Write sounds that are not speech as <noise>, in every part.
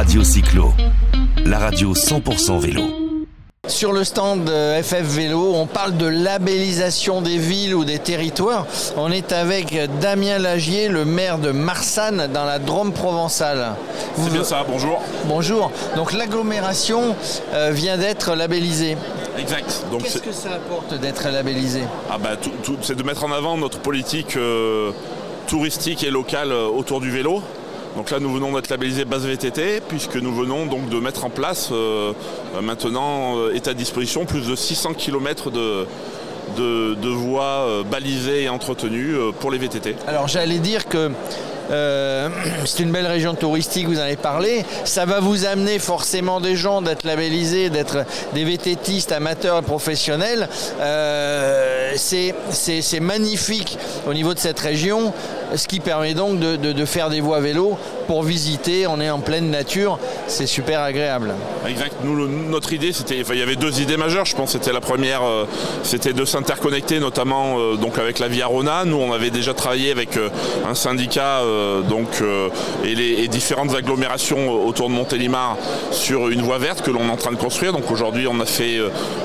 Radio Cyclo, la radio 100% vélo. Sur le stand FF Vélo, on parle de labellisation des villes ou des territoires. On est avec Damien Lagier, le maire de Marsanne dans la Drôme provençale. C'est bien ça, bonjour. Bonjour. Donc l'agglomération euh, vient d'être labellisée. Exact. Qu'est-ce que ça apporte d'être labellisé ah bah, C'est de mettre en avant notre politique euh, touristique et locale euh, autour du vélo. Donc là, nous venons d'être labellisés base VTT, puisque nous venons donc de mettre en place euh, euh, maintenant, euh, est à disposition plus de 600 km de, de, voies balisées et entretenues pour les VTT. Alors j'allais dire que <clears throat> c'est une belle région touristique, vous en avez parlé. Ça va vous amener forcément des gens d'être labellisés, d'être des VTTistes amateurs et professionnels. C'est magnifique au niveau de cette région ce qui permet donc de, faire des voies vélo pour visiter. On est en pleine nature, c'est super agréable. Exact. Notre idée, il y avait deux idées majeures. Je pense c'était la première, euh, c'était de s'interconnecter, notamment euh, donc avec la Via Rona. Nous, on avait déjà travaillé avec euh, un syndicat donc et les différentes agglomérations autour de Montélimar sur une voie verte que l'on est en train de construire. Donc aujourd'hui, on a fait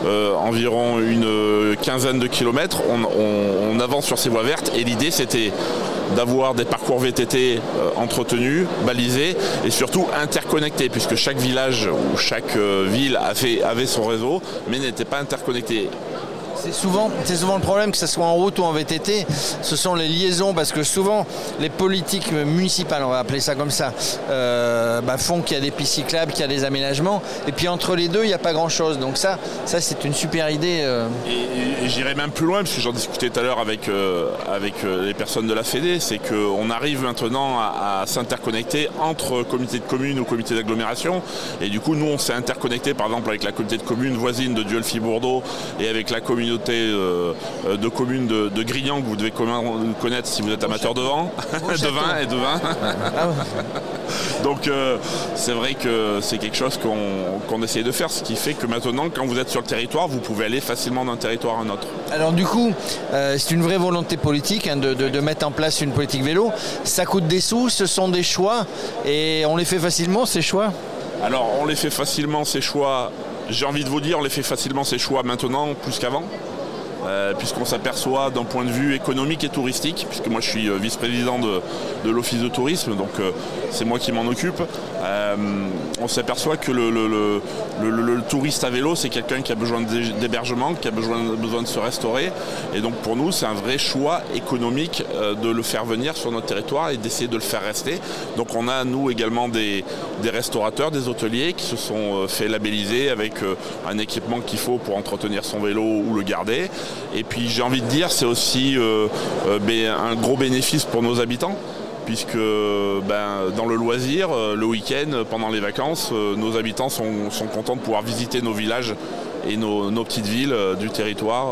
environ une quinzaine de kilomètres. On avance sur ces voies vertes et l'idée, c'était d'avoir des parcours VTT euh, entretenus, balisés et surtout interconnectés, puisque chaque village ou chaque euh, ville avait son réseau, mais n'était pas interconnecté. C'est souvent, le problème, que ce soit en route ou en VTT, ce sont les liaisons, parce que souvent les politiques municipales, on va appeler ça comme ça, euh, bah, font qu'il y a des pistes cyclables, qu'il y a des aménagements, et puis entre les deux, il n'y a pas grand-chose. Donc ça, ça c'est une super idée. Euh. Et, j'irai même plus loin, parce que j'en discutais tout à l'heure avec, euh, avec les personnes de la Fédé, c'est qu'on arrive maintenant à, s'interconnecter entre comités de communes ou comités d'agglomération, et du coup, nous, on s'est interconnecté, par exemple, avec la communauté de communes voisine de Duelfi-Bourdeau et avec la communauté euh, euh, de communes de, de Grignan que vous devez connaître si vous êtes amateur de vin, <laughs> de vin et de vin. Ah Donc euh, c'est vrai que c'est quelque chose qu'on essaye de faire, ce qui fait que maintenant quand vous êtes sur le territoire, vous pouvez aller facilement d'un territoire à un autre. Alors du coup, c'est une vraie volonté politique hein, de, mettre en place une politique vélo. Ça coûte des sous, ce sont des choix et on les fait facilement ces choix? Alors on les fait facilement ces choix j'ai envie de vous dire, on les fait facilement ces choix maintenant plus qu'avant. Euh, puisqu'on s'aperçoit d'un point de vue économique et touristique, puisque moi je suis euh, vice-président de, l'Office de tourisme, donc euh, c'est moi qui m'en occupe, on s'aperçoit que le, touriste à vélo, c'est quelqu'un qui a besoin d'hébergement, qui a besoin, besoin, de se restaurer, et donc pour nous c'est un vrai choix économique de le faire venir sur notre territoire et d'essayer de le faire rester. Donc on a nous également des, des restaurateurs, des hôteliers qui se sont fait labelliser avec un équipement qu'il faut pour entretenir son vélo ou le garder. Et puis j'ai envie de dire, c'est aussi euh, euh, ben, un gros bénéfice pour nos habitants puisque ben, dans le loisir, euh, le week-end, pendant les vacances, nos habitants sont, contents de pouvoir visiter nos villages et nos, petites villes du territoire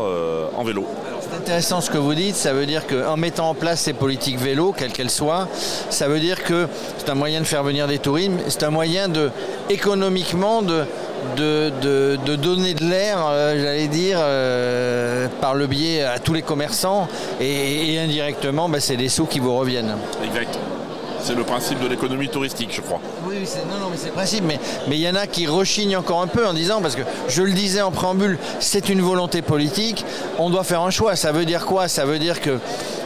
en vélo. C'est intéressant ce que vous dites, ça veut dire qu'en mettant en place ces politiques vélo, quelles qu'elles soient, ça veut dire que c'est un moyen de faire venir des touristes, c'est un moyen de économiquement de, de, donner de l'air, euh, j'allais dire, euh, par le biais à tous les commerçants et, indirectement, bah, c'est des sous qui vous reviennent. Exact. C'est le principe de l'économie touristique, je crois. Oui, non, non, mais c'est le principe. Mais il y en a qui rechignent encore un peu en disant, parce que je le disais en préambule, c'est une volonté politique, on doit faire un choix. Ça veut dire quoi? Ça veut dire que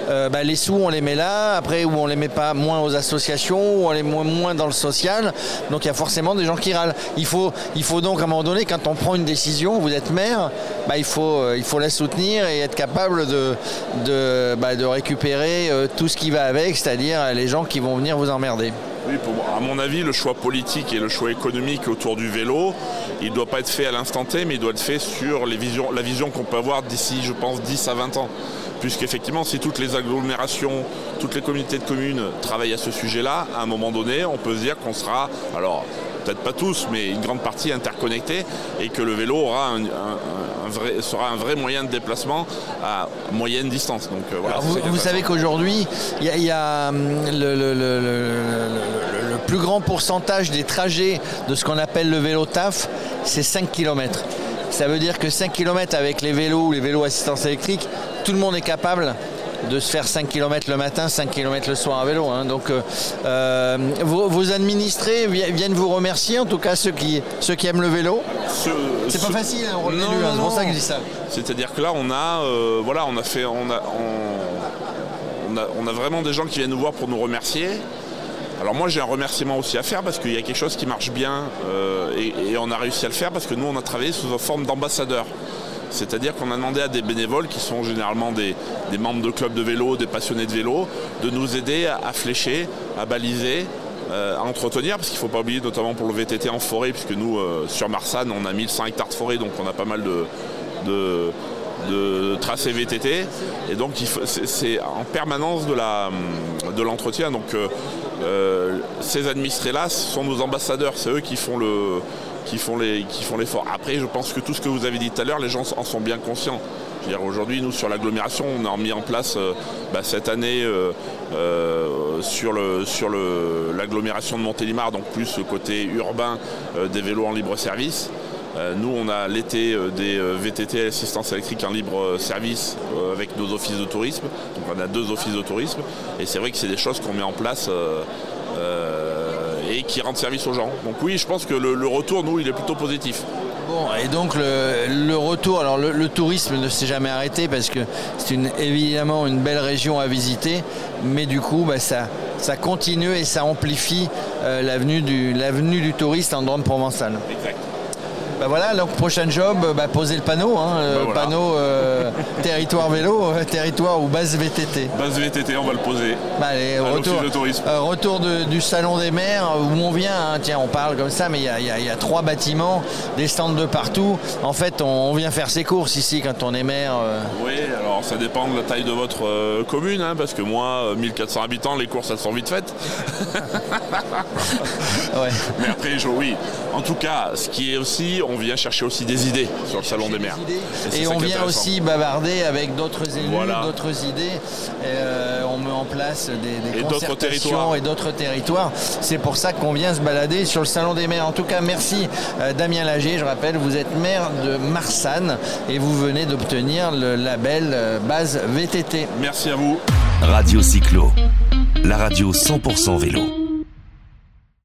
euh, bah, les sous, on les met là, après, ou on les met pas moins aux associations, ou on les met moins dans le social. Donc il y a forcément des gens qui râlent. Il faut, donc, à un moment donné, quand on prend une décision, vous êtes maire, bah, il, faut, euh, il la soutenir et être capable de, bah, récupérer euh, tout ce qui va avec, c'est-à-dire les gens qui vont venir vous emmerder. Oui, à mon avis, le choix politique et le choix économique autour du vélo, il ne doit pas être fait à l'instant T, mais il doit être fait sur la vision qu'on peut avoir d'ici, je pense, 10 à 20 ans puisqu'effectivement, si toutes les agglomérations, toutes les communautés de communes travaillent à ce sujet-là, à un moment donné, on peut se dire qu'on sera, alors peut-être pas tous, mais une grande partie interconnectée et que le vélo aura un, vrai, sera un vrai moyen de déplacement à moyenne distance. Donc, euh, voilà, vous, savez qu'aujourd'hui, il y a, hum, le, plus grand pourcentage des trajets de ce qu'on appelle le vélo TAF, c'est 5 km. Ça veut dire que 5 km avec les vélos ou les vélos assistance électrique, tout le monde est capable de se faire 5 km le matin, 5 km le soir à vélo. hein. Donc euh, euh, vos, vos administrés vi- viennent vous remercier, en tout cas ceux qui, ceux qui aiment le vélo. Ce- C'est pas ce- facile, hein, on l'a hein, c'est pour ça que je dis ça. C'est-à-dire que là, on a, euh, voilà, on a fait, on a, on, on a, on a vraiment des gens qui viennent nous voir pour nous remercier. Alors moi, j'ai un remerciement aussi à faire parce qu'il y a quelque chose qui marche bien euh, et, et on a réussi à le faire parce que nous, on a travaillé sous une forme d'ambassadeur. C'est-à-dire qu'on a demandé à des bénévoles qui sont généralement des, membres de clubs de vélo, des passionnés de vélo, de nous aider à, flécher, à baliser, euh, à entretenir, parce qu'il ne faut pas oublier, notamment pour le VTT en forêt, puisque nous, euh, sur Marsanne, on a 1100 hectares de forêt, donc on a pas mal de, tracés VTT. Et donc c'est en permanence de l'entretien. donc euh, ces administrés-là sont nos ambassadeurs, c'est eux qui font le qui font les qui font l'effort. Après, je pense que tout ce que vous avez dit tout à l'heure, les gens en sont bien conscients. Dire, aujourd'hui, nous sur l'agglomération, on a mis en place euh, bah, cette année euh, euh, sur le sur l'agglomération de Montélimar, donc plus le côté urbain des vélos en libre service. Nous, on a l'été des VTT assistance électrique en libre service avec nos offices de tourisme. Donc on a deux offices de tourisme. Et c'est vrai que c'est des choses qu'on met en place et qui rendent service aux gens. Donc oui, je pense que le, le retour, nous, il est plutôt positif. Bon, et donc le, le retour, alors le, le tourisme ne s'est jamais arrêté parce que c'est une, évidemment une belle région à visiter, mais du coup bah, ça, ça continue et ça amplifie euh, l'avenue du, l'avenue du touriste en Drôme provençale. Exact. Bah voilà, donc prochain job, bah, poser le panneau, hein, le Bah voilà. panneau euh, <laughs> territoire vélo, euh, territoire ou base VTT. Base VTT, on va le poser. Bah, allez, retour, de tourisme. euh, retour de- du salon des maires où on vient. hein. tiens, on parle comme ça, mais il y a, y a- il y a trois bâtiments, des stands de partout. En fait, on, on vient faire ses courses ici quand on est maire. euh. Oui, alors ça dépend de la taille de votre euh, commune, hein, parce que moi, euh, 1400 habitants, les courses, elles sont vite faites. <laughs> Ouais. Mais après, je- oui. En tout cas, ce qui est aussi, on vient chercher aussi des idées sur le salon des maires. Et on vient aussi bavarder avec d'autres élus, Voilà. d'autres idées. Et, euh, on met en place des, des Et d'autres concertations territoires. et d'autres territoires. C'est pour ça qu'on vient se balader sur le salon des maires. En tout cas, merci euh, Damien Lager. Je rappelle, vous êtes maire de Marsanne et vous venez d'obtenir le label euh, base VTT. Merci à vous. Radio Cyclo, la radio 100% vélo.